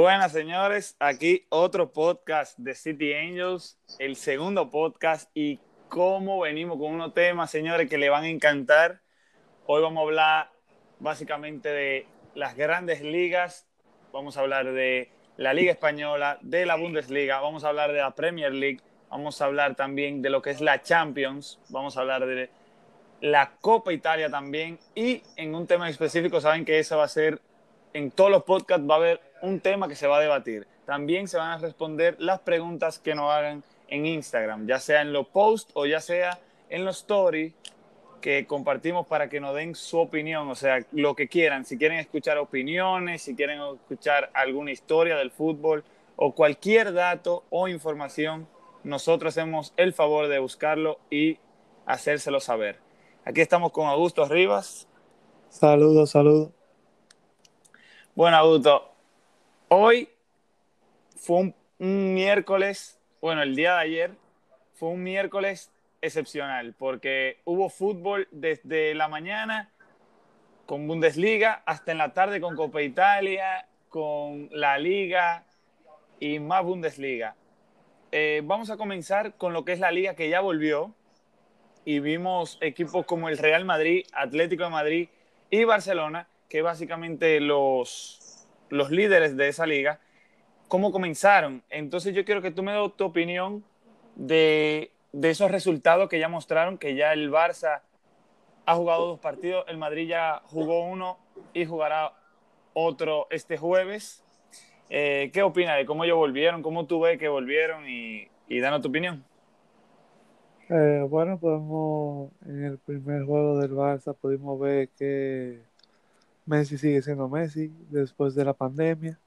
Buenas señores, aquí otro podcast de City Angels, el segundo podcast y cómo venimos con unos temas, señores, que le van a encantar. Hoy vamos a hablar básicamente de las grandes ligas, vamos a hablar de la Liga Española, de la Bundesliga, vamos a hablar de la Premier League, vamos a hablar también de lo que es la Champions, vamos a hablar de la Copa Italia también y en un tema específico saben que eso va a ser en todos los podcasts va a haber un tema que se va a debatir. También se van a responder las preguntas que nos hagan en Instagram, ya sea en los posts o ya sea en los stories que compartimos para que nos den su opinión, o sea, lo que quieran, si quieren escuchar opiniones, si quieren escuchar alguna historia del fútbol o cualquier dato o información, nosotros hacemos el favor de buscarlo y hacérselo saber. Aquí estamos con Augusto Rivas. Saludos, saludos. Bueno, Augusto, hoy fue un, miércoles, bueno, el día de ayer fue un miércoles excepcional porque hubo fútbol desde la mañana con Bundesliga hasta en la tarde con Copa Italia, con la Liga y más Bundesliga. Eh, vamos a comenzar con lo que es la liga que ya volvió y vimos equipos como el Real Madrid, Atlético de Madrid y Barcelona que básicamente los, los líderes de esa liga, cómo comenzaron. Entonces yo quiero que tú me des tu opinión de, de esos resultados que ya mostraron, que ya el Barça ha jugado dos partidos, el Madrid ya jugó uno y jugará otro este jueves. Eh, ¿Qué opinas de cómo ellos volvieron? ¿Cómo tú ves que volvieron? Y, y danos tu opinión. Eh, bueno, podemos, en el primer juego del Barça pudimos ver que Messi sigue siendo Messi después de la pandemia.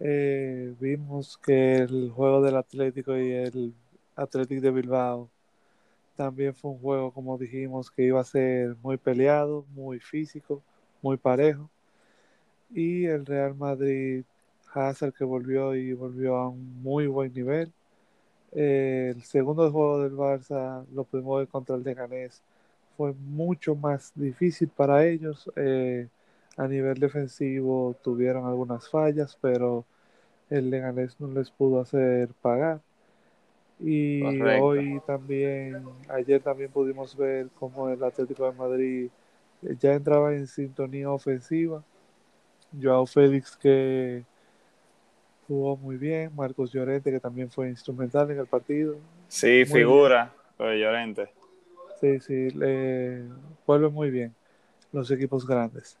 Eh, vimos que el juego del Atlético y el Atlético de Bilbao también fue un juego, como dijimos, que iba a ser muy peleado, muy físico, muy parejo. Y el Real Madrid, Hazard que volvió y volvió a un muy buen nivel. Eh, el segundo juego del Barça lo pudimos contra el Leganés. Fue mucho más difícil para ellos. Eh, a nivel defensivo tuvieron algunas fallas, pero el Leganés no les pudo hacer pagar. Y hoy también, ayer también pudimos ver cómo el Atlético de Madrid ya entraba en sintonía ofensiva. Joao Félix que jugó muy bien, Marcos Llorente que también fue instrumental en el partido. Sí, figura, Llorente. Sí, sí, le vuelve muy bien los equipos grandes.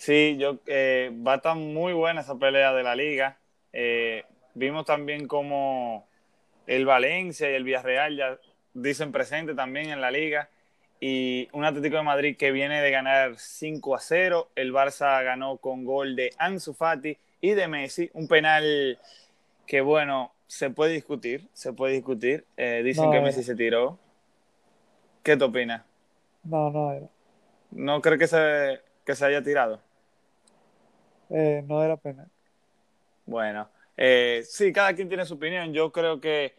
Sí, yo eh, va a estar muy buena esa pelea de la liga. Eh, vimos también como el Valencia y el Villarreal ya dicen presente también en la liga. Y un Atlético de Madrid que viene de ganar 5 a 0. El Barça ganó con gol de Ansu Fati y de Messi. Un penal que, bueno, se puede discutir. Se puede discutir. Eh, dicen que Messi se tiró. ¿Qué te opinas? No, no. ¿No creo que se, que se haya tirado? Eh, no era penal. Bueno, eh, sí, cada quien tiene su opinión. Yo creo que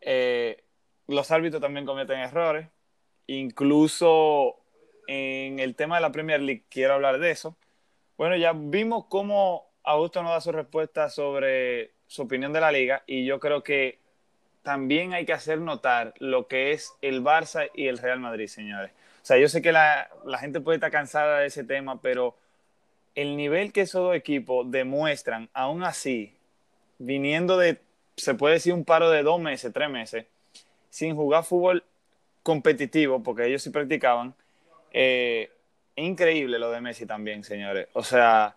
eh, los árbitros también cometen errores. Incluso en el tema de la Premier League, quiero hablar de eso. Bueno, ya vimos cómo Augusto nos da su respuesta sobre su opinión de la liga y yo creo que también hay que hacer notar lo que es el Barça y el Real Madrid, señores. O sea, yo sé que la, la gente puede estar cansada de ese tema, pero el nivel que esos dos equipos demuestran, aún así, viniendo de, se puede decir, un paro de dos meses, tres meses, sin jugar fútbol competitivo, porque ellos sí practicaban, eh, increíble lo de Messi también, señores. O sea,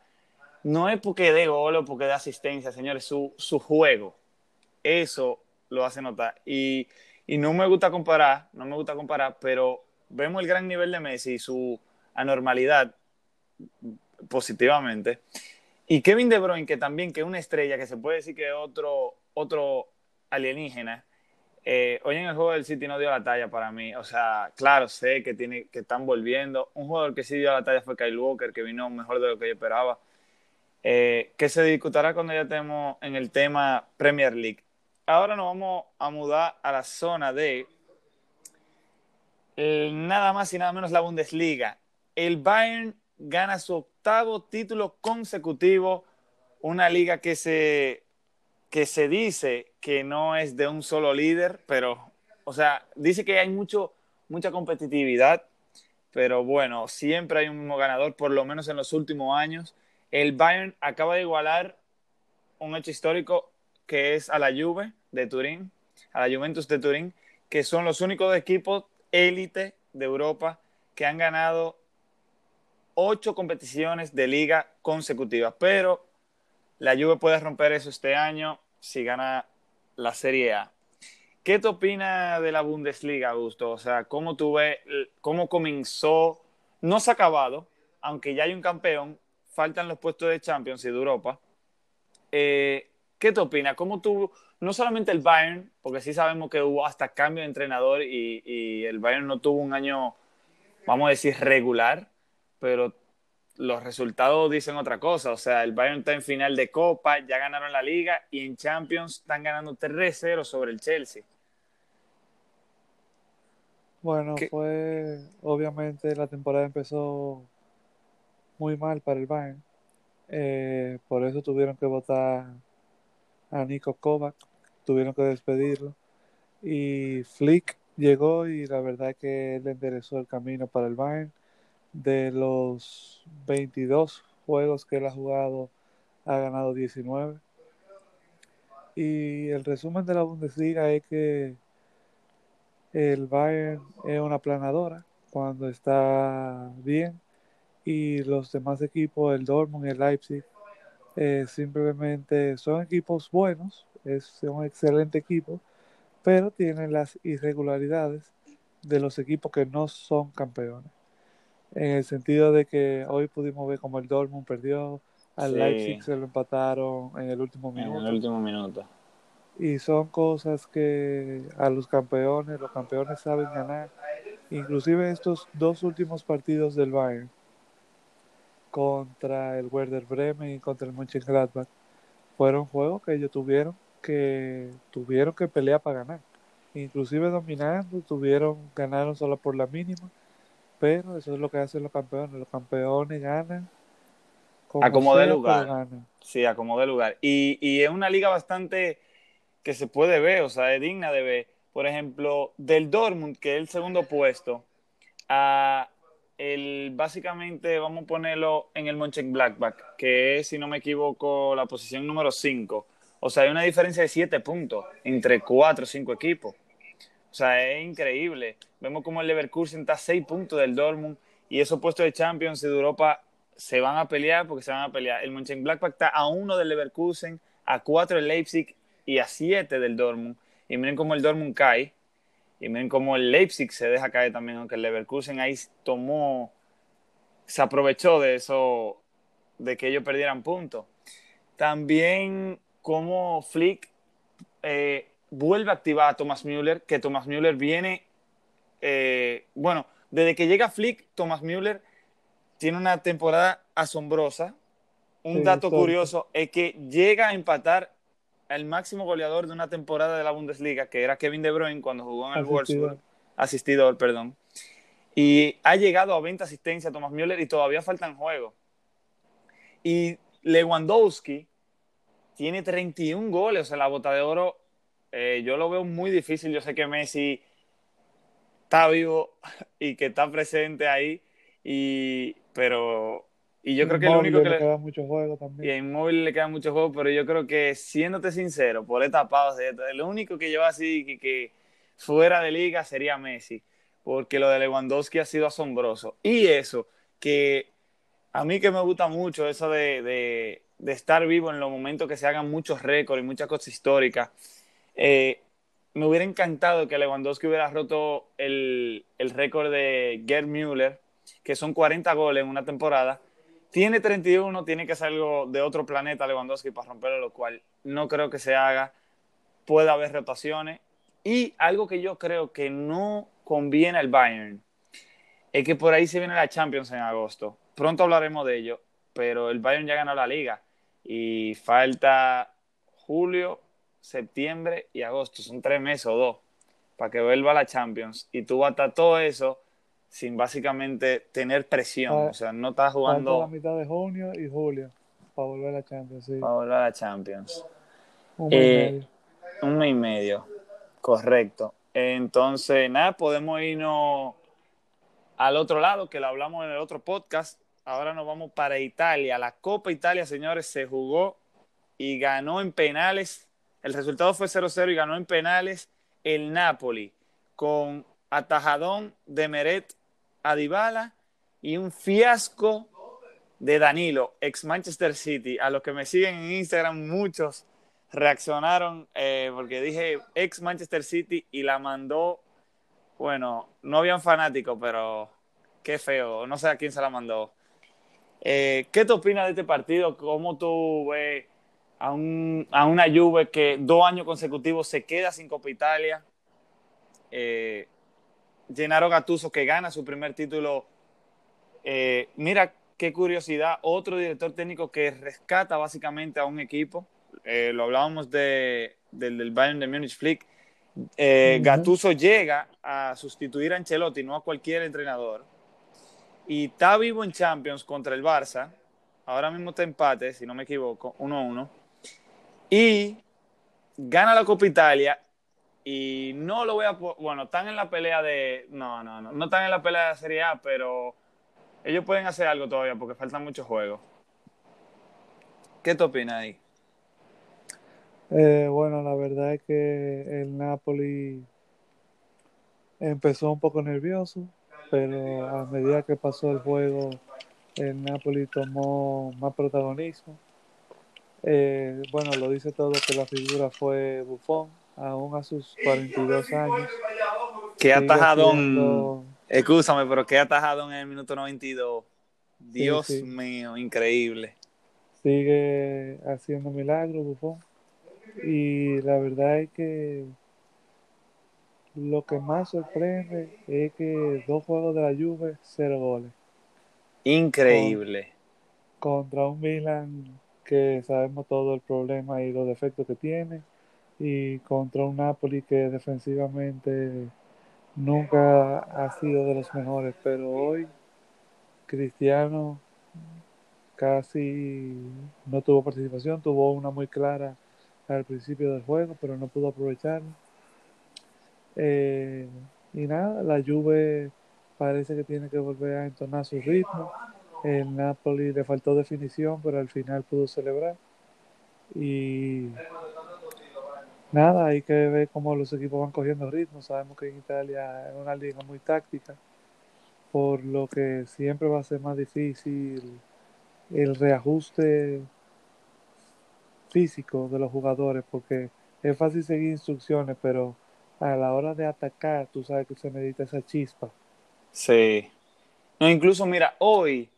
no es porque de gol o porque de asistencia, señores, su, su juego, eso lo hace notar. Y, y no me gusta comparar, no me gusta comparar, pero vemos el gran nivel de Messi y su anormalidad positivamente. Y Kevin De Bruyne, que también que es una estrella, que se puede decir que otro, otro alienígena, eh, hoy en el juego del City no dio la talla para mí. O sea, claro, sé que, tiene, que están volviendo. Un jugador que sí dio la talla fue Kyle Walker, que vino mejor de lo que yo esperaba. Eh, que se discutirá cuando ya estemos en el tema Premier League. Ahora nos vamos a mudar a la zona de eh, nada más y nada menos la Bundesliga. El Bayern gana su octavo título consecutivo, una liga que se, que se dice que no es de un solo líder, pero, o sea, dice que hay mucho, mucha competitividad, pero bueno, siempre hay un mismo ganador, por lo menos en los últimos años. El Bayern acaba de igualar un hecho histórico que es a la Juve de Turín, a la Juventus de Turín, que son los únicos equipos élite de Europa que han ganado ocho competiciones de liga consecutivas, pero la Juve puede romper eso este año si gana la Serie A. ¿Qué te opinas de la Bundesliga, Augusto? O sea, ¿cómo tú ves, cómo comenzó? No se ha acabado, aunque ya hay un campeón, faltan los puestos de Champions y de Europa. Eh, ¿Qué te opinas? ¿Cómo tú, no solamente el Bayern, porque sí sabemos que hubo hasta cambio de entrenador y, y el Bayern no tuvo un año, vamos a decir, regular, pero los resultados dicen otra cosa. O sea, el Bayern está en final de Copa, ya ganaron la Liga y en Champions están ganando 3-0 sobre el Chelsea. Bueno, fue obviamente la temporada empezó muy mal para el Bayern. Eh, por eso tuvieron que votar a Nico Kovac, tuvieron que despedirlo. Y Flick llegó y la verdad es que él enderezó el camino para el Bayern de los 22 juegos que él ha jugado, ha ganado 19. Y el resumen de la Bundesliga es que el Bayern es una planadora cuando está bien y los demás equipos, el Dortmund y el Leipzig, eh, simplemente son equipos buenos, es un excelente equipo, pero tienen las irregularidades de los equipos que no son campeones en el sentido de que hoy pudimos ver como el Dortmund perdió, al Leipzig se lo empataron en el último minuto. En el último minuto. Y son cosas que a los campeones, los campeones saben ganar. Inclusive estos dos últimos partidos del Bayern contra el Werder Bremen y contra el Mönchengladbach fueron juegos que ellos tuvieron que tuvieron que pelear para ganar. Inclusive dominando, tuvieron ganaron solo por la mínima pero eso es lo que hacen los campeones. Los campeones ganan. Como de lugar. Sí, como de lugar. Y, y es una liga bastante que se puede ver, o sea, es digna de ver. Por ejemplo, del Dortmund, que es el segundo puesto, a el, básicamente vamos a ponerlo en el Blackback, que es, si no me equivoco, la posición número 5. O sea, hay una diferencia de 7 puntos entre 4 o 5 equipos. O sea, es increíble. Vemos como el Leverkusen está a 6 puntos del Dortmund y esos puestos de Champions de Europa se van a pelear porque se van a pelear. El Mönchengladbach está a 1 del Leverkusen, a 4 del Leipzig y a 7 del Dortmund. Y miren cómo el Dortmund cae. Y miren cómo el Leipzig se deja caer también, aunque el Leverkusen ahí tomó, se aprovechó de eso, de que ellos perdieran puntos. También como Flick eh, vuelve a activar a Thomas Müller, que Thomas Müller viene, eh, bueno, desde que llega Flick, Thomas Müller tiene una temporada asombrosa. Un dato curioso es que llega a empatar al máximo goleador de una temporada de la Bundesliga, que era Kevin De Bruyne cuando jugó en el Wolfsburg, asistidor, perdón. Y ha llegado a 20 asistencias Thomas Müller y todavía faltan juegos. Y Lewandowski tiene 31 goles, o sea, la bota de oro eh, yo lo veo muy difícil. Yo sé que Messi está vivo y que está presente ahí, y, pero y yo creo que el único que le, queda mucho juego también. Y en móvil le queda mucho juego, pero yo creo que siéndote sincero, por etapas, el único que lleva así que, que fuera de liga sería Messi, porque lo de Lewandowski ha sido asombroso. Y eso, que a mí que me gusta mucho eso de, de, de estar vivo en los momentos que se hagan muchos récords y muchas cosas históricas eh, me hubiera encantado que Lewandowski hubiera roto el, el récord de Gerd Müller, que son 40 goles en una temporada. Tiene 31, tiene que ser algo de otro planeta Lewandowski para romperlo, lo cual no creo que se haga. Puede haber rotaciones. Y algo que yo creo que no conviene al Bayern es que por ahí se viene la Champions en agosto. Pronto hablaremos de ello, pero el Bayern ya ganó la liga y falta julio, septiembre y agosto, son tres meses o dos, para que vuelva a la Champions. Y tú vas a todo eso sin básicamente tener presión, o sea, no estás jugando... la mitad de junio y julio. para volver a la Champions, sí. Para volver a la Champions. Un mes y Eh, medio. Un mes y medio, correcto. Entonces, nada, podemos irnos al otro lado, que lo hablamos en el otro podcast. Ahora nos vamos para Italia. La Copa Italia, señores, se jugó y ganó en penales. El resultado fue 0-0 y ganó en penales el Napoli con atajadón de Meret a Dybala y un fiasco de Danilo, ex Manchester City. A los que me siguen en Instagram, muchos reaccionaron eh, porque dije ex Manchester City y la mandó. Bueno, no habían fanáticos, pero qué feo. No sé a quién se la mandó. Eh, ¿Qué te opinas de este partido? ¿Cómo tú ves a, un, a una Juve que dos años consecutivos se queda sin Copa Italia? Eh, Gennaro Gattuso que gana su primer título. Eh, mira qué curiosidad, otro director técnico que rescata básicamente a un equipo. Eh, lo hablábamos de, del, del Bayern de Múnich Flick. Eh, Ujú. Gattuso llega a sustituir a Ancelotti, no a cualquier entrenador. Y está vivo en Champions contra el Barça. Ahora mismo está empate, si no me equivoco, 1-1. Y gana la Copa Italia. Y no lo voy a. Bueno, están en la pelea de. No, no, no. No están en la pelea de la Serie A, pero ellos pueden hacer algo todavía porque faltan muchos juegos. ¿Qué te opinas ahí? Eh, bueno, la verdad es que el Napoli empezó un poco nervioso, pero a medida que pasó el juego, el Napoli tomó más protagonismo. Eh, bueno, lo dice todo que la figura fue Buffon, aún a sus 42 años. Qué atajadón. Escúchame, pero qué atajadón en el minuto 92. Dios sí. mío, increíble. sigue haciendo milagros Buffon. Y la verdad es que lo que más sorprende es que dos juegos de la Juve, cero goles. Increíble. Contra un Milan que sabemos todo el problema y los defectos que tiene. Y contra un Napoli que defensivamente nunca ha sido de los mejores. Pero hoy Cristiano casi no tuvo participación, tuvo una muy clara al principio del juego, pero no pudo aprovecharla. Eh, y nada, la Juve parece que tiene que volver a entonar su ritmo. El Napoli le faltó definición, pero al final pudo celebrar. Y nada, hay que ver cómo los equipos van cogiendo ritmo. Sabemos que en Italia es una liga muy táctica, por lo que siempre va a ser más difícil el reajuste físico de los jugadores, porque es fácil seguir instrucciones, pero a la hora de atacar, tú sabes que se necesita esa chispa. Sí. No, incluso, mira, hoy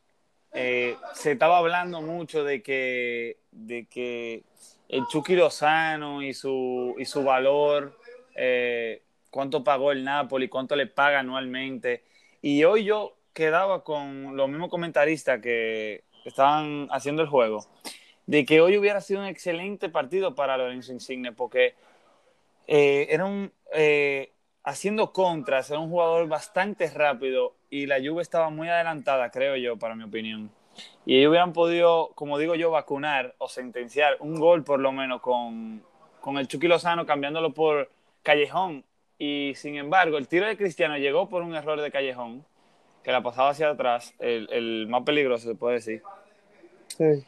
eh, se estaba hablando mucho de que, de que el Chucky Lozano y su, y su valor, eh, cuánto pagó el Napoli, cuánto le paga anualmente. Y hoy yo quedaba con los mismos comentaristas que estaban haciendo el juego, de que hoy hubiera sido un excelente partido para Lorenzo Insigne, porque eh, era un, haciendo contras, era un jugador bastante rápido y la Juve estaba muy adelantada, creo yo, para mi opinión. Y ellos hubieran podido, como digo yo, vacunar o sentenciar un gol por lo menos con, con el Chucky Lozano cambiándolo por Callejón. Y sin embargo, el tiro de Cristiano llegó por un error de Callejón, que la pasaba hacia atrás, el, el más peligroso se puede decir. Sí,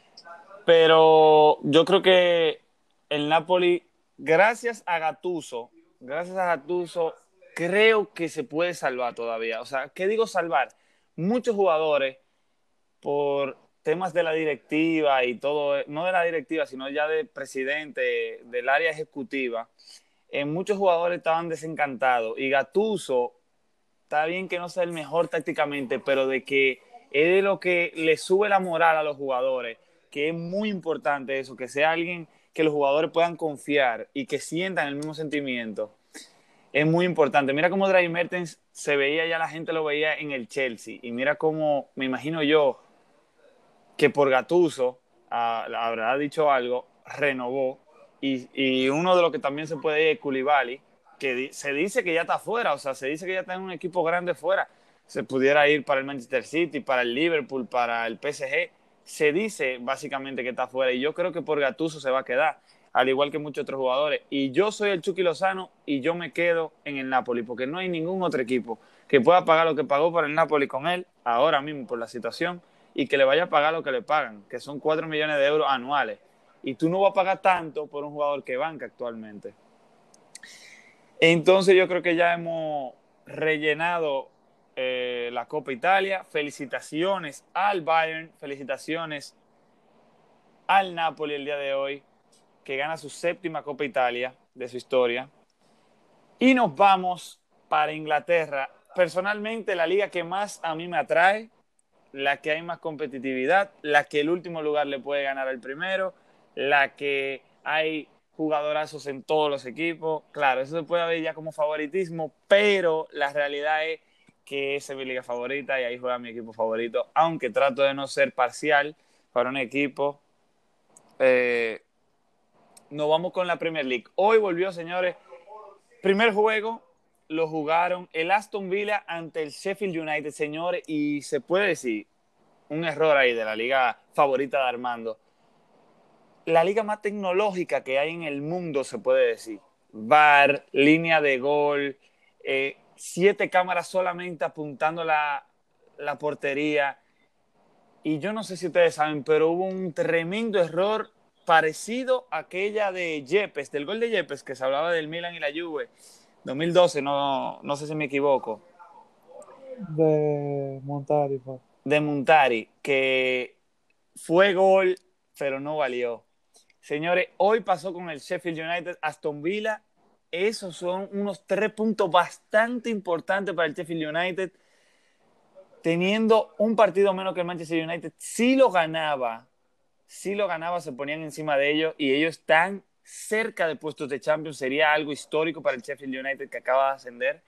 Pero yo creo que el Napoli, gracias a Gatuso, gracias a Gatuso, creo que se puede salvar todavía. O sea, ¿qué digo salvar? Muchos jugadores, por temas de la directiva y todo, no de la directiva, sino ya de presidente, del área ejecutiva, eh, muchos jugadores estaban desencantados. Y Gatuso, está bien que no sea el mejor tácticamente, pero de que es de lo que le sube la moral a los jugadores, que es muy importante eso, que sea alguien que los jugadores puedan confiar y que sientan el mismo sentimiento. Es muy importante. Mira cómo Dry Mertens se veía, ya la gente lo veía en el Chelsea. Y mira cómo, me imagino yo, que por Gatuso habrá dicho algo, renovó. Y, y uno de los que también se puede ir es Koulibaly, que se dice que ya está fuera, o sea, se dice que ya está en un equipo grande fuera. Se pudiera ir para el Manchester City, para el Liverpool, para el PSG. se dice básicamente que está fuera y yo creo que por Gatuso se va a quedar, al igual que muchos otros jugadores. Y yo soy el Chucky Lozano y yo me quedo en el Napoli porque no hay ningún otro equipo que pueda pagar lo que pagó por el Napoli con él ahora mismo por la situación y que le vaya a pagar lo que le pagan, que son 4 millones de euros anuales. Y tú no vas a pagar tanto por un jugador que banca actualmente. Entonces yo creo que ya hemos rellenado eh, la Copa Italia. Felicitaciones al Bayern, felicitaciones al Napoli el día de hoy, que gana su séptima Copa Italia de su historia. Y nos vamos para Inglaterra. Personalmente, la liga que más a mí me atrae, la que hay más competitividad, la que el último lugar le puede ganar al primero, la que hay jugadorazos en todos los equipos. Claro, eso se puede ver ya como favoritismo, pero la realidad es que es mi liga favorita y ahí juega mi equipo favorito, aunque trato de no ser parcial para un equipo. Eh, nos vamos con la Premier League. Hoy volvió, señores, primer juego lo jugaron el Aston Villa ante el Sheffield United, señores, y se puede decir un error ahí de la liga favorita de Armando. La liga más tecnológica que hay en el mundo, se puede decir. VAR, línea de gol, eh, siete cámaras solamente apuntando la, la portería. Y yo no sé si ustedes saben, pero hubo un tremendo error parecido a aquella de Yepes, del gol de Yepes, que se hablaba del Milan y la Juve, 2012, no, no sé si me equivoco. De Montari. Pues. De Montari, que fue gol, pero no valió. Señores, hoy pasó con el Sheffield United, Aston Villa esos son unos tres puntos bastante importantes para el Sheffield United. Teniendo un partido menos que el Manchester United, si lo ganaba, si lo ganaba, se ponían encima de ellos y ellos están cerca de puestos de Champions. Sería algo histórico para el Sheffield United que acaba de ascender.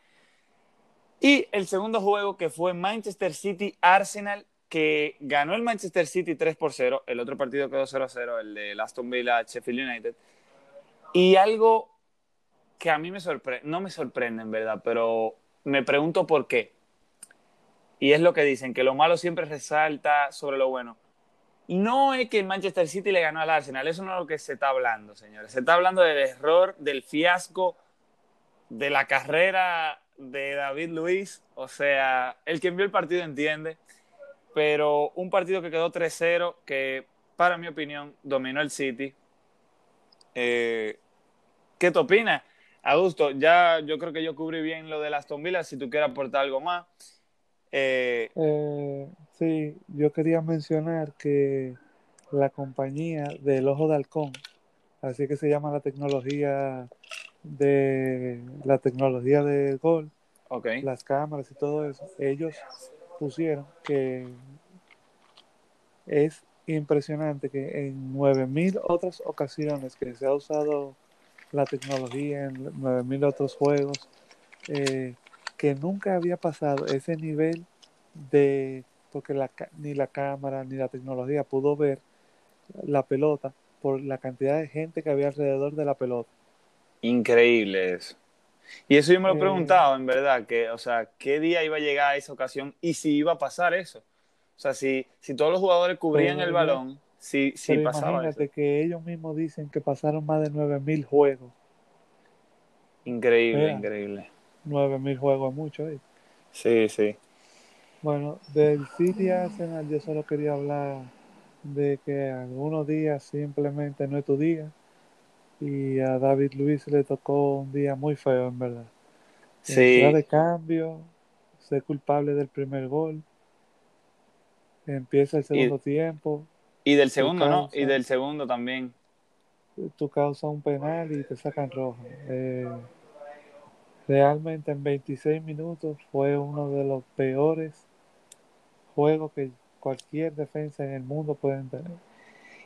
Y el segundo juego que fue Manchester City Arsenal, que ganó el Manchester City 3 por 0. El otro partido quedó 0 0, el de Aston Villa Sheffield United. Y algo que a mí me sorprende, no me sorprende en verdad, pero me pregunto por qué. Y es lo que dicen, que lo malo siempre resalta sobre lo bueno. No es que el Manchester City le ganó al Arsenal, eso no es lo que se está hablando, señores. Se está hablando del error, del fiasco, de la carrera de David Luis. O sea, el que envió el partido entiende, pero un partido que quedó 3-0, que para mi opinión dominó el City. Eh, ¿Qué te opinas? Augusto, ya yo creo que yo cubrí bien lo de las Villa, si tú quieres aportar algo más. Eh, eh, sí, yo quería mencionar que la compañía del Ojo de Halcón, así que se llama la tecnología de la tecnología de gol, las cámaras y todo eso, ellos pusieron que es impresionante que en 9000 otras ocasiones que se ha usado la tecnología en 9000 otros juegos, eh, que nunca había pasado ese nivel de, porque la, ni la cámara ni la tecnología pudo ver la pelota por la cantidad de gente que había alrededor de la pelota. Increíble eso. Y eso yo me lo he eh, preguntado, en verdad, que, o sea, ¿qué día iba a llegar a esa ocasión y si iba a pasar eso? O sea, si, si todos los jugadores cubrían el balón, Sí, sí pasaba imagínate que ellos mismos dicen que pasaron más de 9000 juegos. Increíble, increíble. 9000 juegos es mucho, ¿eh? Sí, sí. Bueno, del City Arsenal yo solo quería hablar de que algunos días simplemente no es tu día y a David Luis le tocó un día muy feo, en verdad. Sí. de cambio, ser culpable del primer gol, empieza el segundo tiempo, y del segundo, ¿no? Y del segundo también. Tú causas un penal y te sacan rojo. Eh, realmente en 26 minutos fue uno de los peores juegos que cualquier defensa en el mundo puede tener.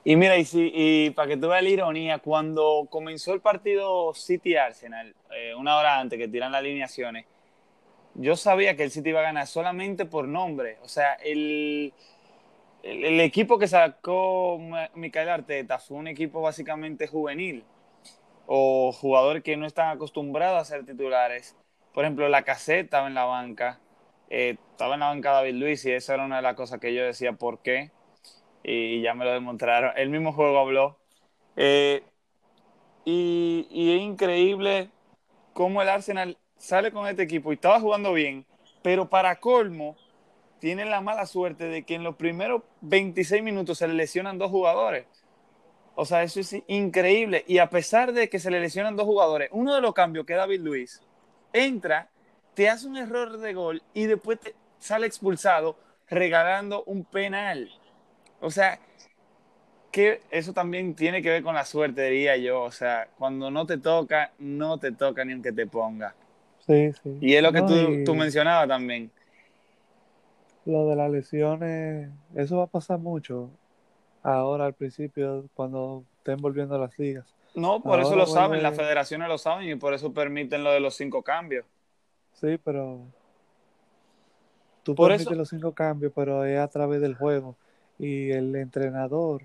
Y mira, y, si, y para que tú veas la ironía, cuando comenzó el partido City-Arsenal, eh, una hora antes que tiran las alineaciones, yo sabía que el City iba a ganar solamente por nombre. O sea, el, el, equipo que sacó Micael Arteta fue un equipo básicamente juvenil o jugador que no están acostumbrados a ser titulares. Por ejemplo, la caseta estaba en la banca, eh, estaba en la banca David Luis y esa era una de las cosas que yo decía, ¿por qué? y ya me lo demostraron. El mismo juego habló. Eh, y, es increíble cómo el Arsenal sale con este equipo y estaba jugando bien, pero para colmo tiene la mala suerte de que en los primeros 26 minutos se le lesionan dos jugadores. O sea, eso es increíble. Y a pesar de que se le lesionan dos jugadores, uno de los cambios que David Luis entra, te hace un error de gol y después te sale expulsado regalando un penal. O sea, que eso también tiene que ver con la suerte, diría yo. O sea, cuando no te toca, no te toca ni aunque te ponga. Sí, sí. Y es lo que tú, tú mencionabas también. Lo de las lesiones, eso va a pasar mucho ahora al principio, cuando estén volviendo a las ligas. No, por eso lo saben, las federaciones lo saben y por eso permiten lo de los cinco cambios. Sí, pero tú por permites los cinco cambios, pero es a través del juego y el entrenador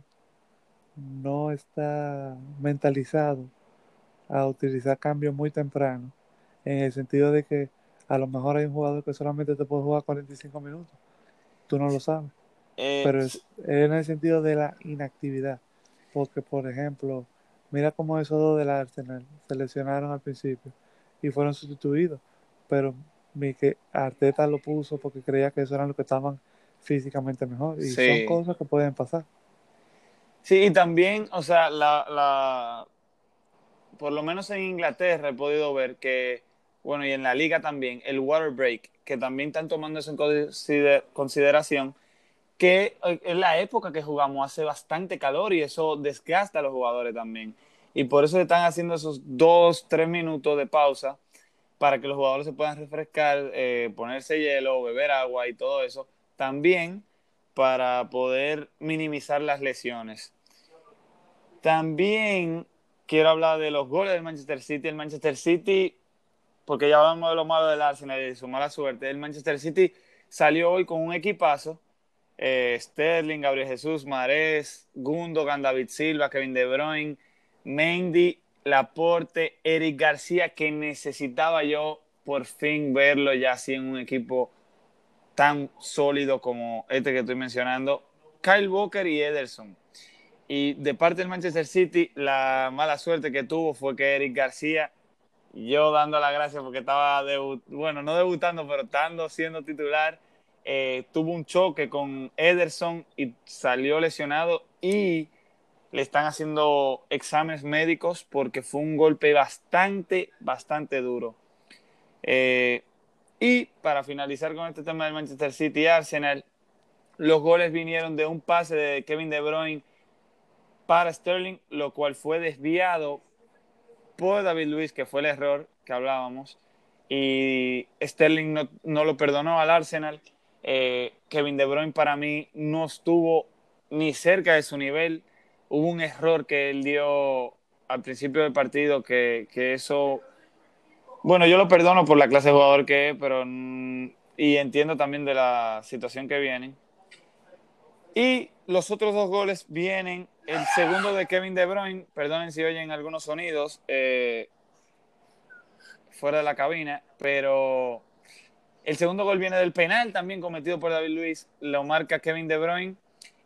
no está mentalizado a utilizar cambios muy temprano, en el sentido de que a lo mejor hay un jugador que solamente te puede jugar 45 minutos. Tú no lo sabes. Eh, pero es, en el sentido de la inactividad. Porque, por ejemplo, mira cómo esos dos del Arsenal se lesionaron al principio y fueron sustituidos. Pero mi que Arteta lo puso porque creía que eso eran los que estaban físicamente mejor. Y son cosas que pueden pasar. Sí, y también, o sea, la, la, por lo menos en Inglaterra he podido ver que, bueno, y en la liga también, el water break, que también están tomando eso en consideración, que en la época que jugamos hace bastante calor y eso desgasta a los jugadores también. Y por eso están haciendo esos dos, tres minutos de pausa para que los jugadores se puedan refrescar, eh, ponerse hielo, beber agua y todo eso. También para poder minimizar las lesiones. También quiero hablar de los goles del Manchester City. El Manchester City, porque ya hablamos de lo malo del Arsenal y de su mala suerte, el Manchester City salió hoy con un equipazo eh, Sterling, Gabriel Jesús, Marés, Gundogan, David Silva, Kevin De Bruyne, Mendy, Laporte, Eric García, que necesitaba yo por fin verlo ya así en un equipo tan sólido como este que estoy mencionando, Kyle Walker y Ederson. Y de parte del Manchester City, la mala suerte que tuvo fue que Eric García, yo dando la gracia porque estaba, bueno, no debutando, pero estando siendo titular, eh, tuvo un choque con Ederson y salió lesionado y le están haciendo exámenes médicos porque fue un golpe bastante, bastante duro. Eh, y para finalizar con este tema del Manchester City y Arsenal, los goles vinieron de un pase de Kevin De Bruyne para Sterling, lo cual fue desviado por David Luis, que fue el error que hablábamos, y Sterling no, no lo perdonó al Arsenal eh, Kevin De Bruyne para mí no estuvo ni cerca de su nivel. Hubo un error que él dio al principio del partido que, eso, bueno, yo lo perdono por la clase de jugador que es, pero mm, y entiendo también de la situación que viene. Y los otros dos goles vienen, el segundo de Kevin De Bruyne, perdonen si oyen algunos sonidos eh, fuera de la cabina, pero el segundo gol viene del penal, también cometido por David Luis, lo marca Kevin De Bruyne.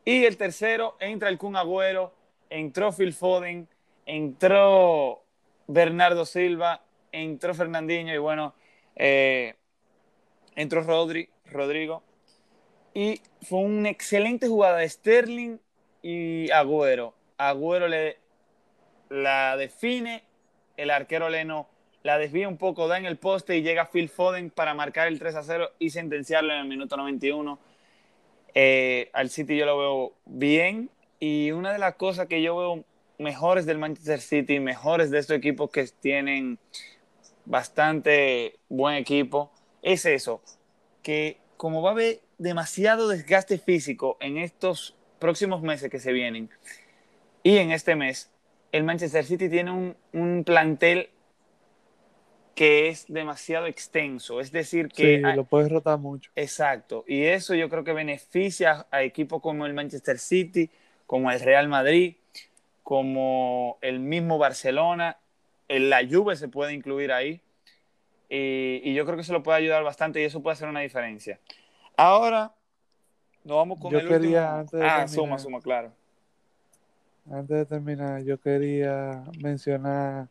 Y el tercero entra el Kun Agüero, entró Phil Foden, entró Bernardo Silva, entró Fernandinho y bueno, eh, entró Rodri, Rodrigo. Y fue una excelente jugada de Sterling y Agüero. Agüero le la define, el arquero Leno la desvía un poco, da en el poste y llega Phil Foden para marcar el 3 a 0 y sentenciarlo en el minuto 91. Eh, al City yo lo veo bien y una de las cosas que yo veo mejores del Manchester City, mejores de estos equipos que tienen bastante buen equipo, es eso, que como va a haber demasiado desgaste físico en estos próximos meses que se vienen y en este mes, el Manchester City tiene un, un plantel que es demasiado extenso, es decir, que... Sí, lo puedes rotar mucho. Exacto, y eso yo creo que beneficia a equipos como el Manchester City, como el Real Madrid, como el mismo Barcelona, el, la Juve se puede incluir ahí, y, y yo creo que eso lo puede ayudar bastante y eso puede hacer una diferencia. Ahora, No vamos con Yo el quería, último. antes de ah, terminar- suma, suma, claro. Antes de terminar, yo quería mencionar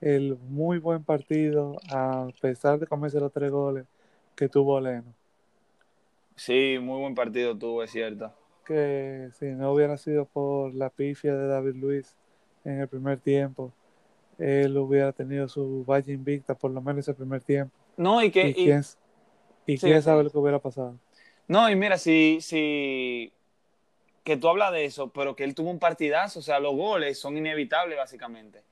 el muy buen partido, a pesar de comerse los tres goles, que tuvo Leno. Sí, muy buen partido tuvo, es cierto. Que si no hubiera sido por la pifia de David Luis en el primer tiempo, él hubiera tenido su valla invicta por lo menos el primer tiempo. No, y que. y y- quién, y sí, quién sí. sabe lo que hubiera pasado. No, y mira, si, si que tú hablas de eso, pero que él tuvo un partidazo, o sea, los goles son inevitables básicamente.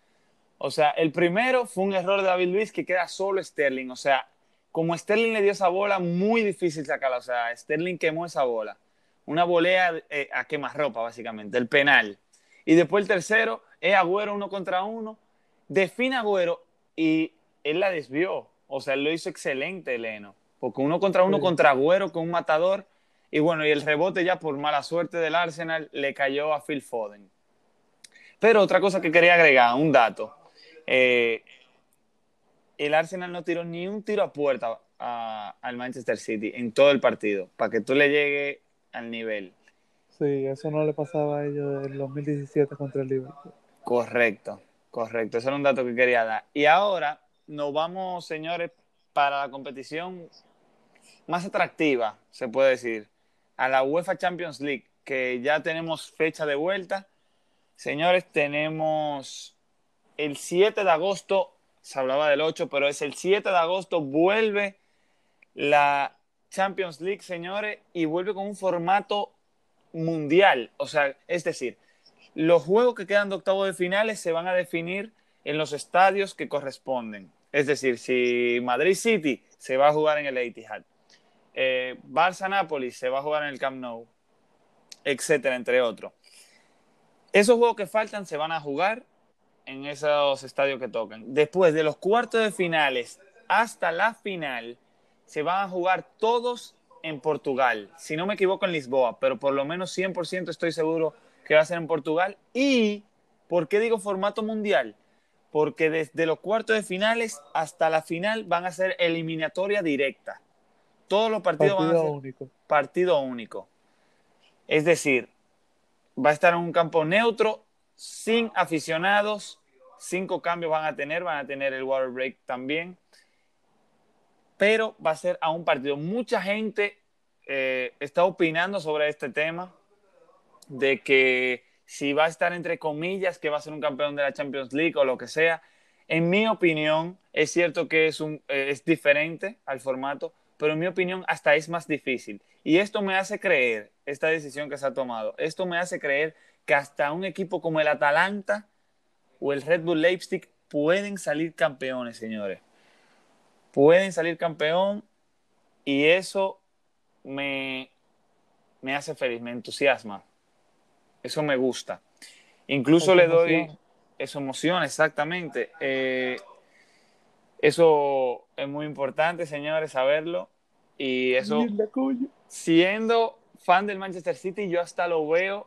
O sea, el primero fue un error de David Luis que queda solo Sterling, o sea, como Sterling le dio esa bola, muy difícil sacarla, o sea, Sterling quemó esa bola. Una volea eh, a quemarropa básicamente, el penal. Y después el tercero es Agüero uno contra uno, define Agüero y él la desvió, o sea, él lo hizo excelente, Leno, porque uno contra uno Sí. contra Agüero con un matador y bueno, y el rebote ya por mala suerte del Arsenal le cayó a Phil Foden. Pero otra cosa que quería agregar, un dato. Eh, el Arsenal no tiró ni un tiro a puerta a- al Manchester City en todo el partido, para que tú le llegue al nivel. Sí, eso no le pasaba a ellos en 2017 contra el Liverpool. Correcto, correcto. Ese era un dato que quería dar. Y ahora nos vamos, señores, para la competición más atractiva, se puede decir, a la UEFA Champions League, que ya tenemos fecha de vuelta. Señores, tenemos el 7 de agosto, se hablaba del 8, pero es el 7 de agosto, vuelve la Champions League, señores, y vuelve con un formato mundial. O sea, es decir, los juegos que quedan de octavo de finales se van a definir en los estadios que corresponden. Es decir, si Madrid City se va a jugar en el Etihad, eh, Barça Nápoles se va a jugar en el Camp Nou, etcétera, entre otros. Esos juegos que faltan se van a jugar en esos estadios que tocan. Después de los cuartos de finales hasta la final, se van a jugar todos en Portugal. Si no me equivoco, en Lisboa, pero por lo menos 100% estoy seguro que va a ser en Portugal. ¿Y por qué digo formato mundial? Porque desde los cuartos de finales hasta la final van a ser eliminatoria directa. Todos los partidos van a Partido ser único. partido único. Es decir, va a estar en un campo neutro, sin aficionados, cinco cambios van a tener, van a tener el water break también, pero va a ser a un partido. Mucha gente eh, está opinando sobre este tema, de que si va a estar entre comillas, que va a ser un campeón de la Champions League o lo que sea. En mi opinión, es cierto que es, un, eh, es diferente al formato, pero en mi opinión hasta es más difícil. Y esto me hace creer, esta decisión que se ha tomado, esto me hace creer que hasta un equipo como el Atalanta o el Red Bull Leipzig pueden salir campeones, señores. Pueden salir campeón y eso me, me hace feliz, me entusiasma. Eso me gusta. Incluso Eso le doy... emociona. Eso emociona, exactamente. Eh, eso es muy importante, señores, saberlo. Y eso, siendo fan del Manchester City, yo hasta lo veo,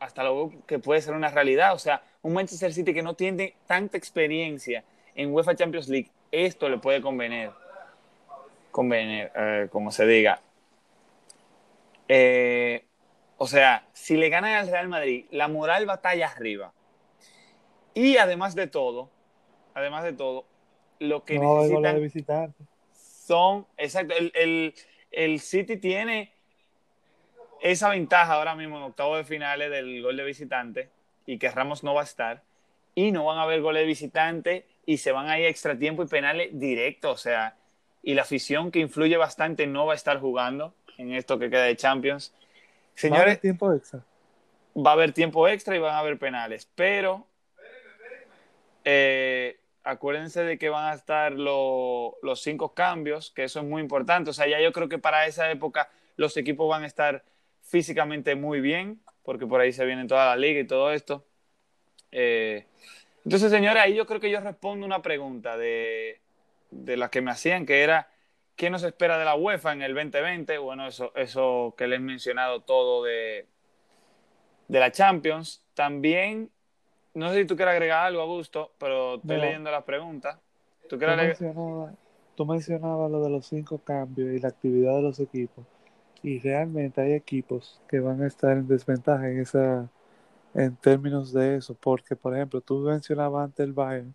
hasta lo veo que puede ser una realidad. O sea, un Manchester City que no tiene tanta experiencia en UEFA Champions League, esto le puede convenir. Convenir, eh, como se diga. Eh, o sea, si le ganan al Real Madrid, la moral batalla arriba. Y además de todo, además de todo, lo que No de necesitan son, exacto, el, el, el City tiene esa ventaja ahora mismo en octavo de finales del gol de visitante y que Ramos no va a estar y no van a haber goles de visitante y se van a ir a extra tiempo y penales directos, o sea, y la afición que influye bastante no va a estar jugando en esto que queda de Champions. Va a haber Señores, tiempo extra. va a haber tiempo extra y van a haber penales, pero eh, acuérdense de que van a estar lo- los cinco cambios, que eso es muy importante. O sea, ya yo creo que para esa época los equipos van a estar físicamente muy bien, porque por ahí se viene toda la liga y todo esto. Eh, entonces, señores, ahí yo creo que yo respondo una pregunta de, de la que me hacían, que era, ¿qué nos espera de la UEFA en el 2020? Bueno, eso, eso que les he mencionado todo de, de la Champions. También, no sé si tú quieres agregar algo, Augusto, pero estoy No. leyendo las preguntas. ¿Tú Tú quieres mencionabas, tú mencionabas lo de los cinco cambios y la actividad de los equipos. Y realmente hay equipos que van a estar en desventaja en esa en términos de eso, porque por ejemplo, tú mencionabas antes el Bayern,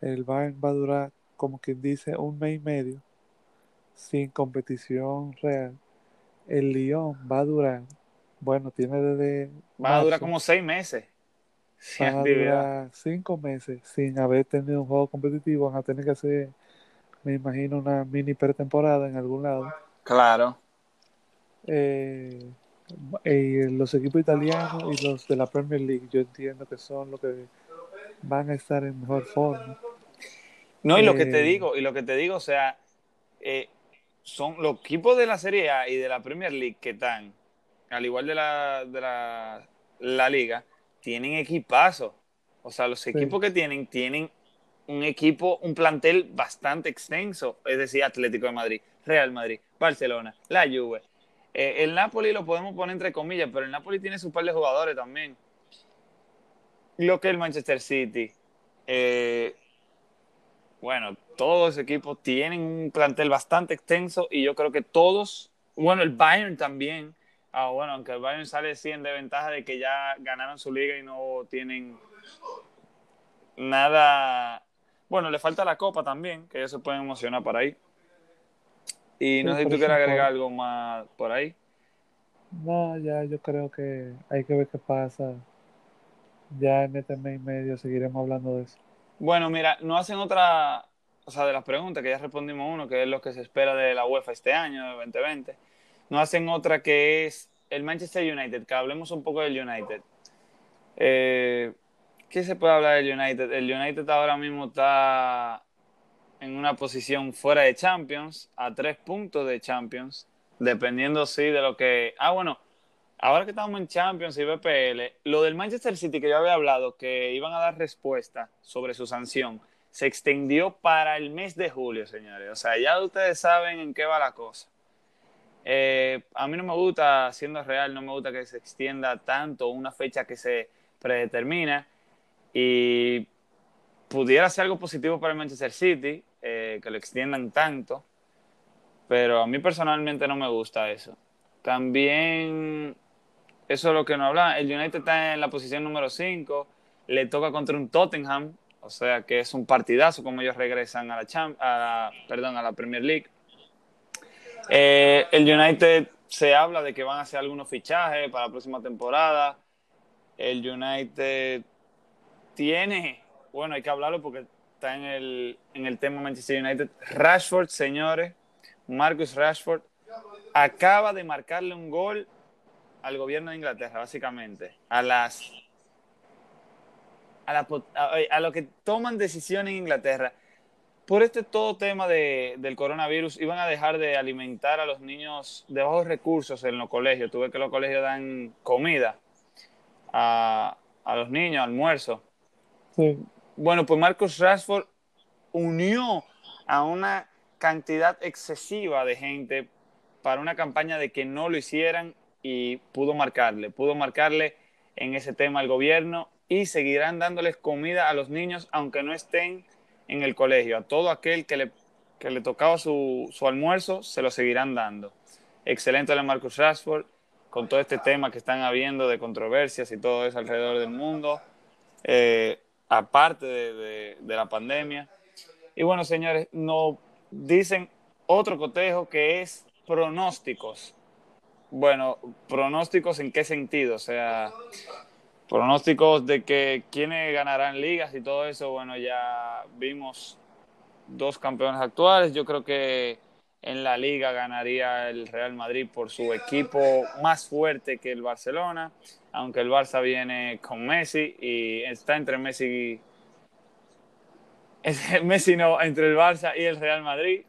el Bayern va a durar como quien dice un mes y medio sin competición real. El Lyon va a durar, bueno, tiene desde va a durar como seis meses. Van a durar cinco meses sin haber tenido un juego competitivo, van a tener que hacer, me imagino, una mini pretemporada en algún lado. Claro. Eh, eh, los equipos italianos y los de la Premier League, yo entiendo que son los que van a estar en mejor forma. No, y lo que te eh, digo, y lo que te digo, o sea, eh, son los equipos de la Serie A y de la Premier League que están, al igual de la, de la, la liga, tienen equipazo. O sea, los equipos que tienen, tienen un equipo, un plantel bastante extenso, es decir, Atlético de Madrid, Real Madrid, Barcelona, la Juve, eh, el Napoli lo podemos poner entre comillas, pero el Napoli tiene su par de jugadores también. Lo que el Manchester City. Eh, bueno, todos los equipos tienen un plantel bastante extenso y yo creo que todos, bueno, el Bayern también. Ah, bueno, aunque el Bayern sale 100 de ventaja de que ya ganaron su liga y no tienen nada. Bueno, le falta la copa también, que ellos se pueden emocionar por ahí. Y no sé si tú quieres agregar algo más por ahí. No, ya yo creo que hay que ver qué pasa. Ya en este mes y medio seguiremos hablando de eso. Bueno, mira, no hacen otra, o sea, de las preguntas que ya respondimos uno, que es lo que se espera de la UEFA este año, de 2020. No hacen otra que es el Manchester United, que hablemos un poco del United. Eh, ¿Qué se puede hablar del United? El United ahora mismo está en una posición fuera de Champions, a tres puntos de Champions, dependiendo sí de lo que... Ah, bueno, ahora que estamos en Champions y BPL, lo del Manchester City que yo había hablado, que iban a dar respuesta sobre su sanción, se extendió para el mes de julio, señores. O sea, ya ustedes saben en qué va la cosa. Eh, a mí no me gusta, siendo real, no me gusta que se extienda tanto una fecha que se predetermina y pudiera ser algo positivo para el Manchester City, eh, que lo extiendan tanto, pero a mí personalmente no me gusta eso. También, eso es lo que no habla, el United está en la posición número 5, le toca contra un Tottenham, o sea que es un partidazo como ellos regresan a la, perdón, a la Premier League. Eh, el United se habla de que van a hacer algunos fichajes para la próxima temporada. El United tiene bueno, hay que hablarlo porque en el, en el tema Manchester United. Rashford, señores, Marcus Rashford, acaba de marcarle un gol al gobierno de Inglaterra, básicamente, a las a, a, lo que toman decisiones en Inglaterra. Por este todo tema de, del coronavirus, iban a dejar de alimentar a los niños de bajos recursos en los colegios. Tuve que los colegios dan comida a, a los niños, almuerzo. Sí. Bueno, pues Marcus Rashford unió a una cantidad excesiva de gente para una campaña de que no lo hicieran y pudo marcarle, pudo marcarle en ese tema al gobierno y seguirán dándoles comida a los niños aunque no estén en el colegio. A todo aquel que le, que le tocaba su, su almuerzo se lo seguirán dando. Excelente de Marcus Rashford con todo este tema que están habiendo de controversias y todo eso alrededor del mundo. Eh, aparte de, la pandemia. Y bueno, señores, nos dicen otro cotejo que es pronósticos. Bueno, pronósticos en qué sentido? O sea, pronósticos de que quiénes ganarán ligas y todo eso. Bueno, ya vimos dos campeones actuales. Yo creo que en la liga ganaría el Real Madrid por su equipo más fuerte que el Barcelona aunque el Barça viene con Messi y está entre Messi Messi no, entre el Barça y el Real Madrid.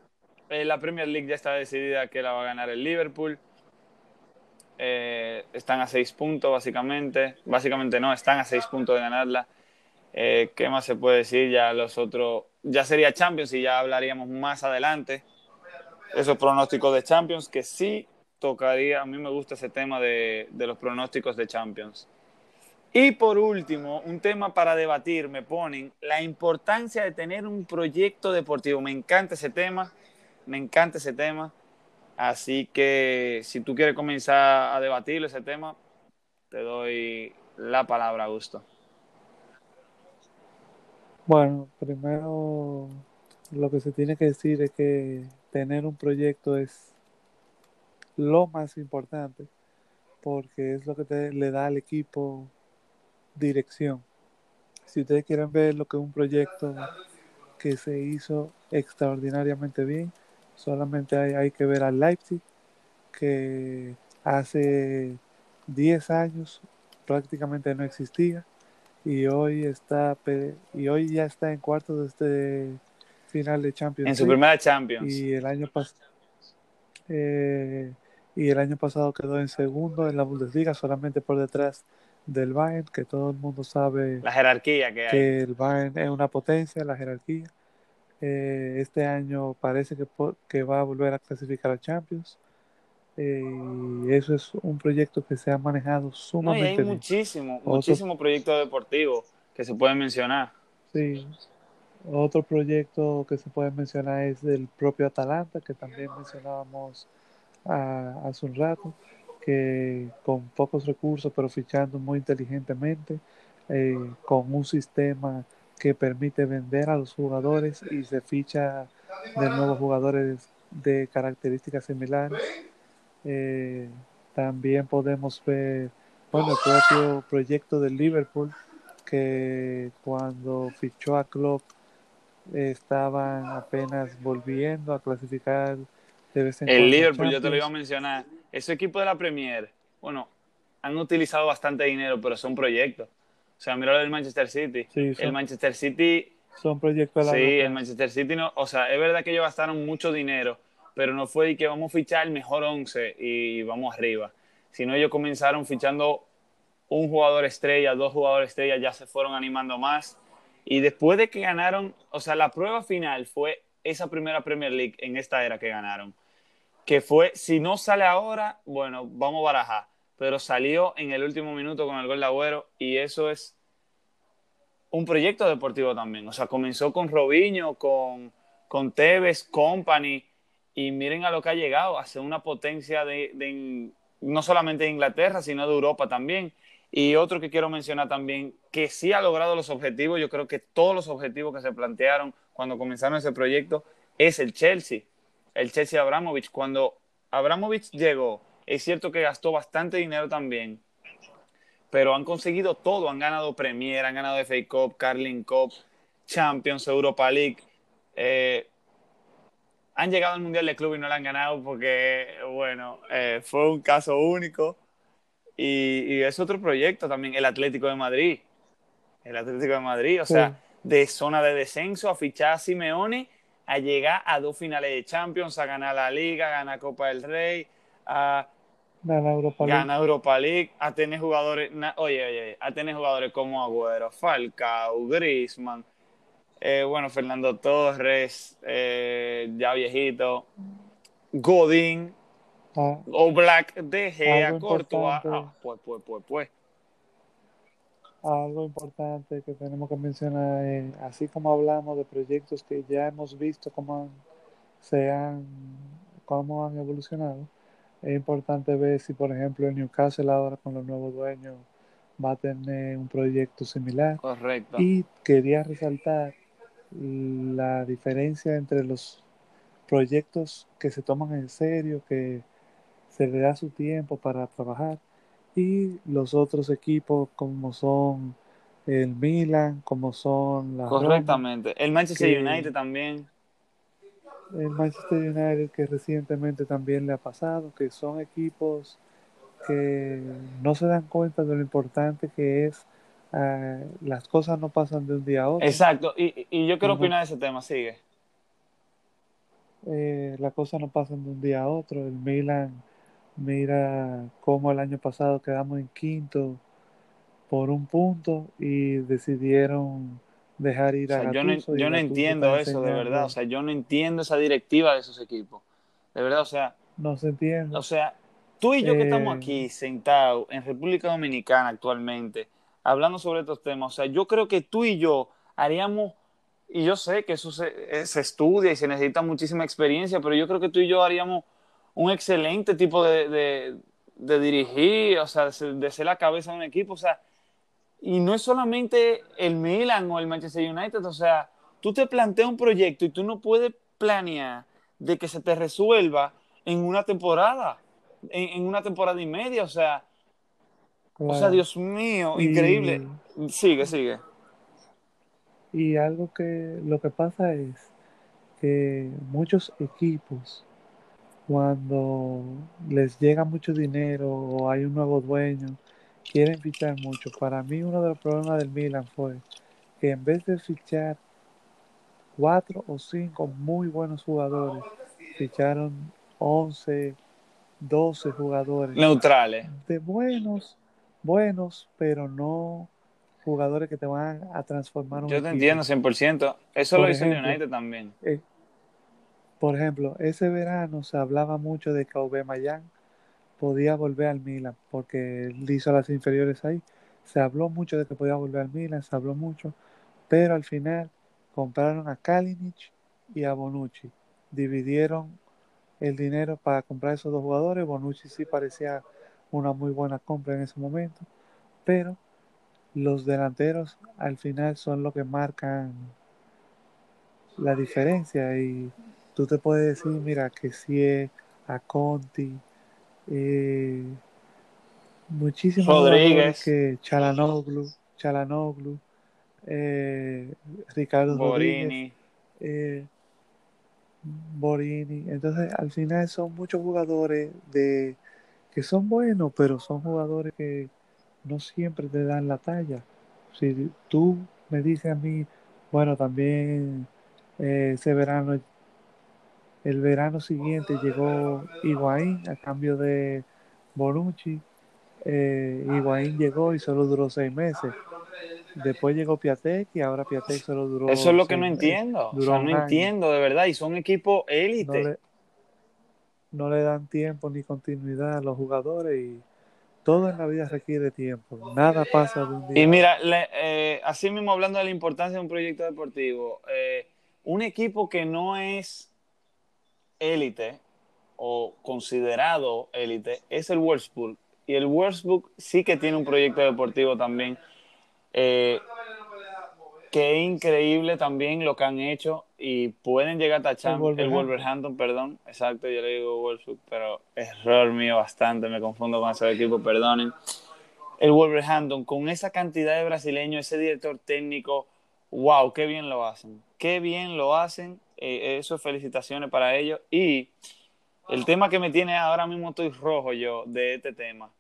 Eh, la Premier League ya está decidida que la va a ganar el Liverpool. Eh, están a seis puntos, básicamente. Básicamente no, están a seis puntos de ganarla. Eh, ¿Qué más se puede decir? Ya los otros. Ya sería Champions y ya hablaríamos más adelante. Esos pronósticos de Champions que sí tocaría, a mí me gusta ese tema de, los pronósticos de Champions. Y por último, un tema para debatir, me ponen la importancia de tener un proyecto deportivo. Me encanta ese tema, me encanta ese tema. Así que si tú quieres comenzar a debatir ese tema, te doy la palabra, Augusto. Bueno, primero lo que se tiene que decir es que tener un proyecto es lo más importante porque es lo que te, le da al equipo dirección. Si ustedes quieren ver lo que es un proyecto que se hizo extraordinariamente bien, solamente hay, hay que ver al Leipzig, que hace 10 años prácticamente no existía y hoy está y hoy ya está en cuartos de este final de Champions. En su primera Champions. Y el año pasado eh, y el año pasado quedó en segundo en la Bundesliga, solamente por detrás del Bayern, que todo el mundo sabe la jerarquía que, que el Bayern es una potencia, la jerarquía. Eh, este año parece que, que, va a volver a clasificar a Champions. Eh, y eso es un proyecto que se ha manejado sumamente no, hay muchísimo, muchísimo proyecto deportivo que se puede mencionar. Sí, otro proyecto que se puede mencionar es el propio Atalanta, que también mencionábamos hace un rato, que con pocos recursos, pero fichando muy inteligentemente, eh, con un sistema que permite vender a los jugadores y se ficha de nuevos jugadores de características similares. Eh, también podemos ver bueno, el propio proyecto del Liverpool, que cuando fichó a Klopp estaban apenas volviendo a clasificar el Liverpool, yo te lo iba a mencionar. Ese equipo de la Premier, bueno, han utilizado bastante dinero, pero son proyectos. O sea, mira lo del Manchester City. el Manchester City. Son proyectos Sí, el Manchester City no. O sea, es verdad que ellos gastaron mucho dinero, pero no fue de que vamos a fichar el mejor 11 y vamos arriba. Sino ellos comenzaron fichando un jugador estrella, dos jugadores estrella, ya se fueron animando más. Y después de que ganaron, o sea, la prueba final fue esa primera Premier League en esta era que ganaron que fue, si no sale ahora, bueno, vamos a barajar, pero salió en el último minuto con el gol de Agüero y eso es un proyecto deportivo también. O sea, comenzó con Robinho, con, con Tevez, Company, y miren a lo que ha llegado, a una potencia de, no solamente de Inglaterra, sino de Europa también. Y otro que quiero mencionar también, que sí ha logrado los objetivos, yo creo que todos los objetivos que se plantearon cuando comenzaron ese proyecto, es el Chelsea el Chelsea Abramovich. Cuando Abramovich llegó, es cierto que gastó bastante dinero también, pero han conseguido todo. Han ganado Premier, han ganado FA Cup, Carling Cup, Champions, Europa League. Eh, han llegado al Mundial de Club y no lo han ganado porque, bueno, eh, fue un caso único. Y, es otro proyecto también, el Atlético de Madrid. El Atlético de Madrid, o sea, de zona de descenso a fichar a Simeone a llegar a dos finales de Champions, a ganar la Liga, a ganar Copa del Rey, a ganar Europa League, ganar Europa League a tener jugadores, oye, oye, a tener jugadores como Agüero, Falcao, Griezmann, eh, bueno, Fernando Torres, eh, ya viejito, Godín, ah. o Black, De Gea, Courtois, ah, pues, pues, pues, pues algo importante que tenemos que mencionar es, así como hablamos de proyectos que ya hemos visto cómo han, se han, cómo han evolucionado, es importante ver si, por ejemplo, el Newcastle ahora con los nuevos dueños va a tener un proyecto similar. Correcto. Y quería resaltar la diferencia entre los proyectos que se toman en serio, que se le da su tiempo para trabajar y los otros equipos como son el Milan, como son la Correctamente. el Manchester United también. El Manchester United que recientemente también le ha pasado, que son equipos que no se dan cuenta de lo importante que es ah, las cosas no pasan de un día a otro. Exacto, y, y yo quiero opinar de ese tema, sigue. Eh, las cosas no pasan de un día a otro. El Milan Mira cómo el año pasado quedamos en quinto por un punto y decidieron dejar ir a Yo no, yo no entiendo eso, de verdad. O sea, yo no entiendo esa directiva de esos equipos. De verdad, o sea. No se entiende. O sea, tú y yo que estamos eh, aquí sentados en República Dominicana actualmente, hablando sobre estos temas, o sea, yo creo que tú y yo haríamos, y yo sé que eso se, se estudia y se necesita muchísima experiencia, pero yo creo que tú y yo haríamos un excelente tipo de, de, dirigir, o sea, de ser la cabeza de un equipo, o sea, y no es solamente el Milan o el Manchester United, o sea, tú te planteas un proyecto y tú no puedes planear de que se te resuelva en una temporada, en, una temporada y media, o sea, o sea, Dios mío, increíble. Sigue, sigue. Y algo que lo que pasa es que muchos equipos cuando les llega mucho dinero o hay un nuevo dueño, quieren fichar mucho. Para mí uno de los problemas del Milan fue que en vez de fichar cuatro o cinco muy buenos jugadores, ficharon 11, 12 jugadores. Neutrales. De buenos, buenos, pero no jugadores que te van a transformar un Yo te entiendo 100%. Eso lo hizo United también. Eh, por ejemplo, ese verano se hablaba mucho de que Aubameyang podía volver al Milan porque él hizo las inferiores ahí. Se habló mucho de que podía volver al Milan, se habló mucho, pero al final compraron a Kalinic y a Bonucci. Dividieron el dinero para comprar esos dos jugadores. Bonucci sí parecía una muy buena compra en ese momento, pero los delanteros al final son lo que marcan la diferencia y tú te puedes decir, mira, que si es a Conti, eh, muchísimos Rodríguez, que Chalanoglu, Chalanoglu, eh, Ricardo Borini. Eh, Borini. Entonces, al final son muchos jugadores de que son buenos, pero son jugadores que no siempre te dan la talla. Si tú me dices a mí, bueno, también eh, ese verano, el verano siguiente llegó Higuaín a cambio de Bonucci. Eh, Higuaín llegó y solo duró seis meses. Después llegó Piatek y ahora Piatek solo duró. Eso es lo que no entiendo. O sea, no entiendo de verdad. Y son equipos élite. No, le, dan tiempo ni continuidad a los jugadores y todo en la vida requiere tiempo. Nada pasa de un día. Y mira, eh, así mismo hablando de la importancia de un proyecto deportivo, eh, un equipo que no es élite o considerado élite es el Wolfsburg. Y el Wolfsburg sí que tiene un proyecto deportivo también eh, qué increíble también lo que han hecho y pueden llegar a tachar el Wolverhampton, perdón, exacto, yo le digo Wolfsburg, pero error mío bastante, me confundo con ese equipo, perdonen. El Wolverhampton, con esa cantidad de brasileños, ese director técnico, wow, qué bien lo hacen, qué bien lo hacen, eh, eso felicitaciones para ellos. Y el tema que me tiene ahora mismo estoy rojo yo de este tema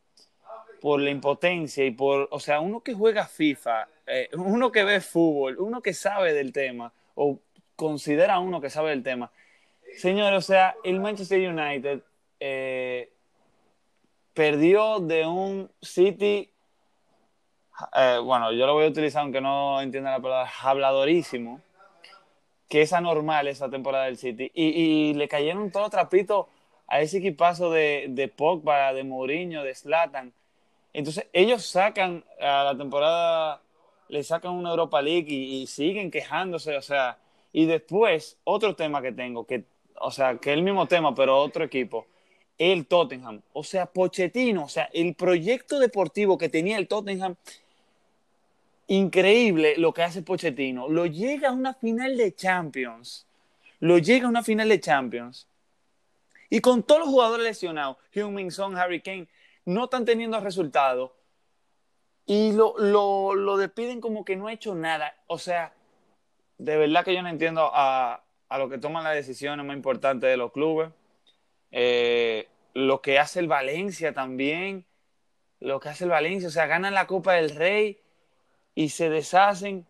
por la impotencia y por, o sea, uno que juega FIFA, eh, uno que ve fútbol, uno que sabe del tema o considera uno que sabe del tema. Señor, o sea, el Manchester United eh, perdió de un City, eh, bueno, yo lo voy a utilizar aunque no entienda la palabra, habladorísimo, que es anormal esa temporada del City, y, le cayeron todos los trapitos a ese equipazo de, de Pogba, de Mourinho, de Slatan entonces, ellos sacan a la temporada, le sacan una Europa League y, siguen quejándose, o sea, y después, otro tema que tengo, que, o sea, que es el mismo tema, pero otro equipo, el Tottenham. O sea, Pochettino, o sea, el proyecto deportivo que tenía el Tottenham, increíble lo que hace Pochettino. Lo llega a una final de Champions. Lo llega a una final de Champions. Y con todos los jugadores lesionados, Heung-Min Harry Kane, no están teniendo resultados y lo, lo, despiden como que no ha hecho nada. O sea, de verdad que yo no entiendo a, a lo que toman las decisiones más importantes de los clubes. Eh, lo que hace el Valencia también, lo que hace el Valencia, o sea, ganan la Copa del Rey y se deshacen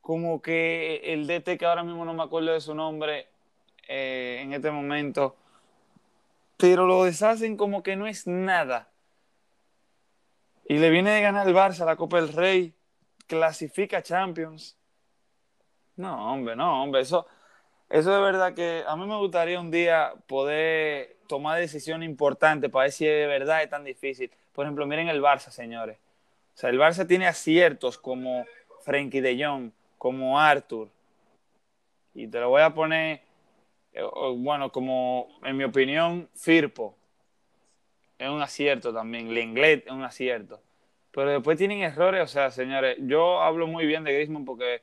como que el DT, que ahora mismo no me acuerdo de su nombre eh, en este momento, pero lo deshacen como que no es nada. Y le viene de ganar el Barça la Copa del Rey, clasifica Champions. No, hombre, no, hombre, eso, eso de verdad que a mí me gustaría un día poder tomar decisiones importantes para ver si de verdad es tan difícil. Por ejemplo, miren el Barça, señores. O sea, el Barça tiene aciertos como Frenkie de Jong, como Arthur. Y te lo voy a poner eh, bueno, como en mi opinión, Firpo es un acierto también, Lenglet es un acierto. Pero después tienen errores, o sea, señores, yo hablo muy bien de Griezmann porque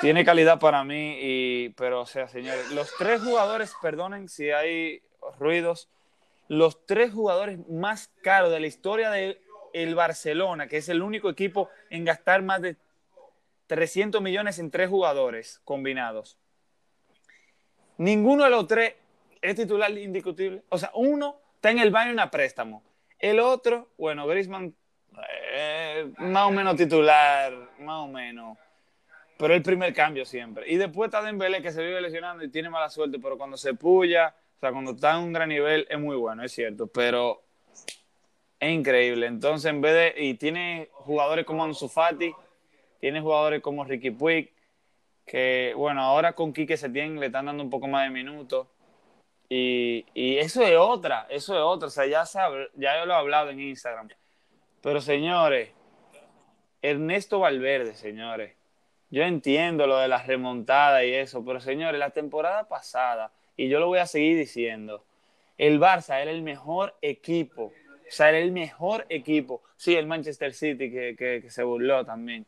tiene calidad para mí, y, pero o sea, señores, los tres jugadores, perdonen si hay ruidos, los tres jugadores más caros de la historia del el Barcelona, que es el único equipo en gastar más de 300 millones en tres jugadores combinados. Ninguno de los tres es titular indiscutible. O sea, uno está en el Bayern a préstamo. El otro, bueno, Griezmann, eh, más o menos titular, más o menos. Pero el primer cambio siempre. Y después está Dembélé, que se vive lesionando y tiene mala suerte, pero cuando se puya, o sea, cuando está en un gran nivel, es muy bueno, es cierto. Pero es increíble. Entonces, en vez de. Y tiene jugadores como Ansu Fati, tiene jugadores como Ricky Puig, que, bueno, ahora con Quique Setién le están dando un poco más de minutos. Y, y, eso es otra, eso es otra. O sea, ya, sabe, ya yo lo he hablado en Instagram. Pero, señores, Ernesto Valverde, señores. Yo entiendo lo de las remontadas y eso, pero señores, la temporada pasada, y yo lo voy a seguir diciendo, el Barça era el mejor equipo o sea, era el mejor equipo. Sí, el Manchester City que, que, se burló también.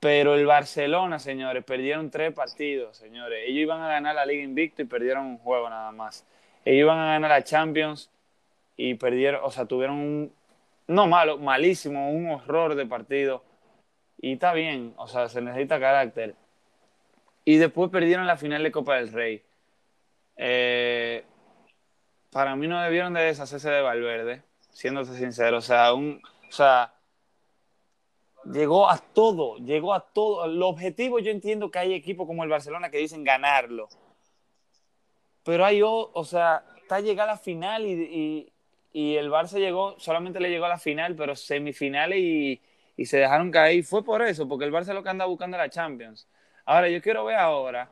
Pero el Barcelona, señores, perdieron tres partidos, señores. Ellos iban a ganar la Liga Invicto y perdieron un juego nada más. Ellos iban a ganar la Champions y perdieron, o sea, tuvieron un, no malo, malísimo, un horror de partido. Y está bien, o sea, se necesita carácter. Y después perdieron la final de Copa del Rey. Eh, para mí no debieron de deshacerse de Valverde, siéndose sincero. O sea, un, o llegó a todo, llegó a todo. El objetivo, yo entiendo que hay equipos como el Barcelona que dicen ganarlo. Pero hay, o, sea, está llegada a la final y, y, el Barça llegó, solamente le llegó a la final, pero semifinales y, y se dejaron caer. Fue por eso, porque el Barça es lo que anda buscando la Champions. Ahora, yo quiero ver ahora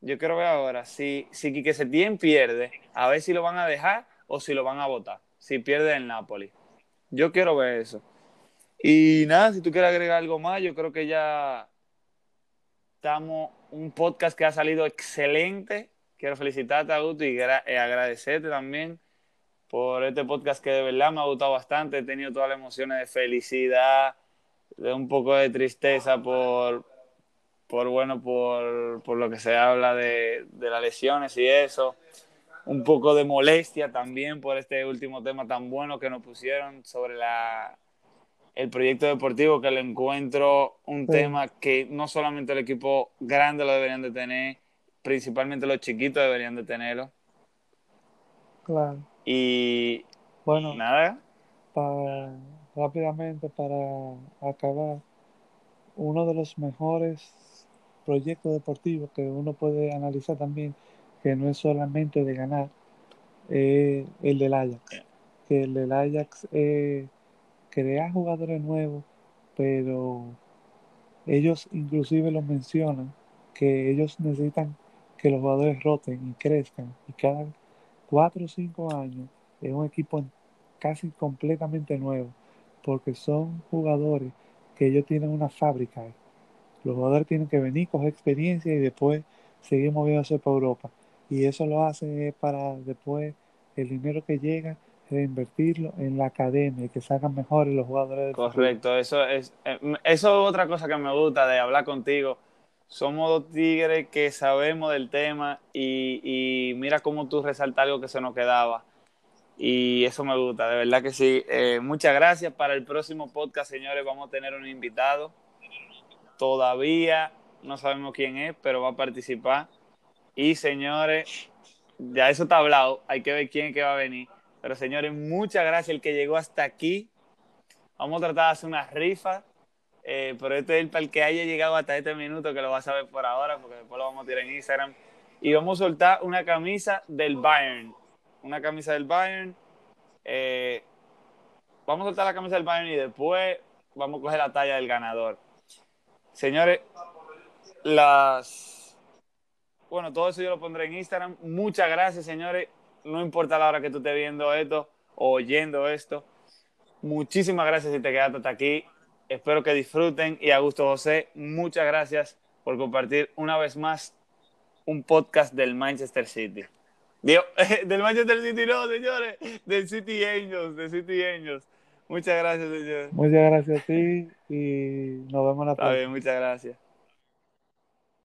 yo quiero ver ahora si, si Quique Setién pierde, a ver si lo van a dejar o si lo van a votar, si pierde el Napoli. Yo quiero ver eso. Y nada, si tú quieres agregar algo más, yo creo que ya estamos un podcast que ha salido excelente. Quiero felicitarte, Augusto, y eh, agradecerte también por este podcast que de verdad me ha gustado bastante. He tenido todas las emociones de felicidad, de un poco de tristeza por, por bueno, por, por lo que se habla de, de, las lesiones y eso. Un poco de molestia también por este último tema tan bueno que nos pusieron sobre la, el proyecto deportivo, que le encuentro un tema que no solamente el equipo grande lo deberían de tener, principalmente los chiquitos deberían de tenerlo. Claro. Y bueno, nada. Para, rápidamente, para acabar, uno de los mejores proyecto deportivo que uno puede analizar también, que no es solamente de ganar, el del Ajax. Que el del Ajax eh, crea jugadores nuevos, pero ellos inclusive lo mencionan, que ellos necesitan que los jugadores roten y crezcan. Y cada cuatro o cinco años es un equipo casi completamente nuevo, porque son jugadores que ellos tienen una fábrica los jugadores tienen que venir, coger experiencia y después seguir moviéndose para Europa. Y eso lo hacen para después el dinero que llega reinvertirlo en la academia y que salgan mejores los jugadores. Correcto, eso es, eh, eso es otra cosa que me gusta de hablar contigo. Somos dos tigres que sabemos del tema y, mira cómo tú resaltas algo que se nos quedaba. Y eso me gusta, de verdad que sí. Eh, muchas gracias. Para el próximo podcast, señores, vamos a tener un invitado Todavía no sabemos quién es, pero va a participar. Y señores, ya eso está hablado, hay que ver quién que va a venir. Pero señores, muchas gracias el que llegó hasta aquí. Vamos a tratar de hacer una rifa. Eh, pero este es el para el que haya llegado hasta este minuto, que lo va a saber por ahora, porque después lo vamos a tirar en Instagram. Y vamos a soltar una camisa del Bayern. Una camisa del Bayern. Eh, vamos a soltar la camisa del Bayern y después vamos a coger la talla del ganador. Señores, las. Bueno, todo eso yo lo pondré en Instagram. Muchas gracias, señores. No importa la hora que tú estés viendo esto o oyendo esto. Muchísimas gracias si te quedaste hasta aquí. Espero que disfruten. Y Augusto José, muchas gracias por compartir una vez más un podcast del Manchester City. Digo, del Manchester City no, señores, del City Angels, del City Angels. Muchas gracias, señor. Muchas gracias a ti y nos vemos la próxima. Está bien, muchas gracias.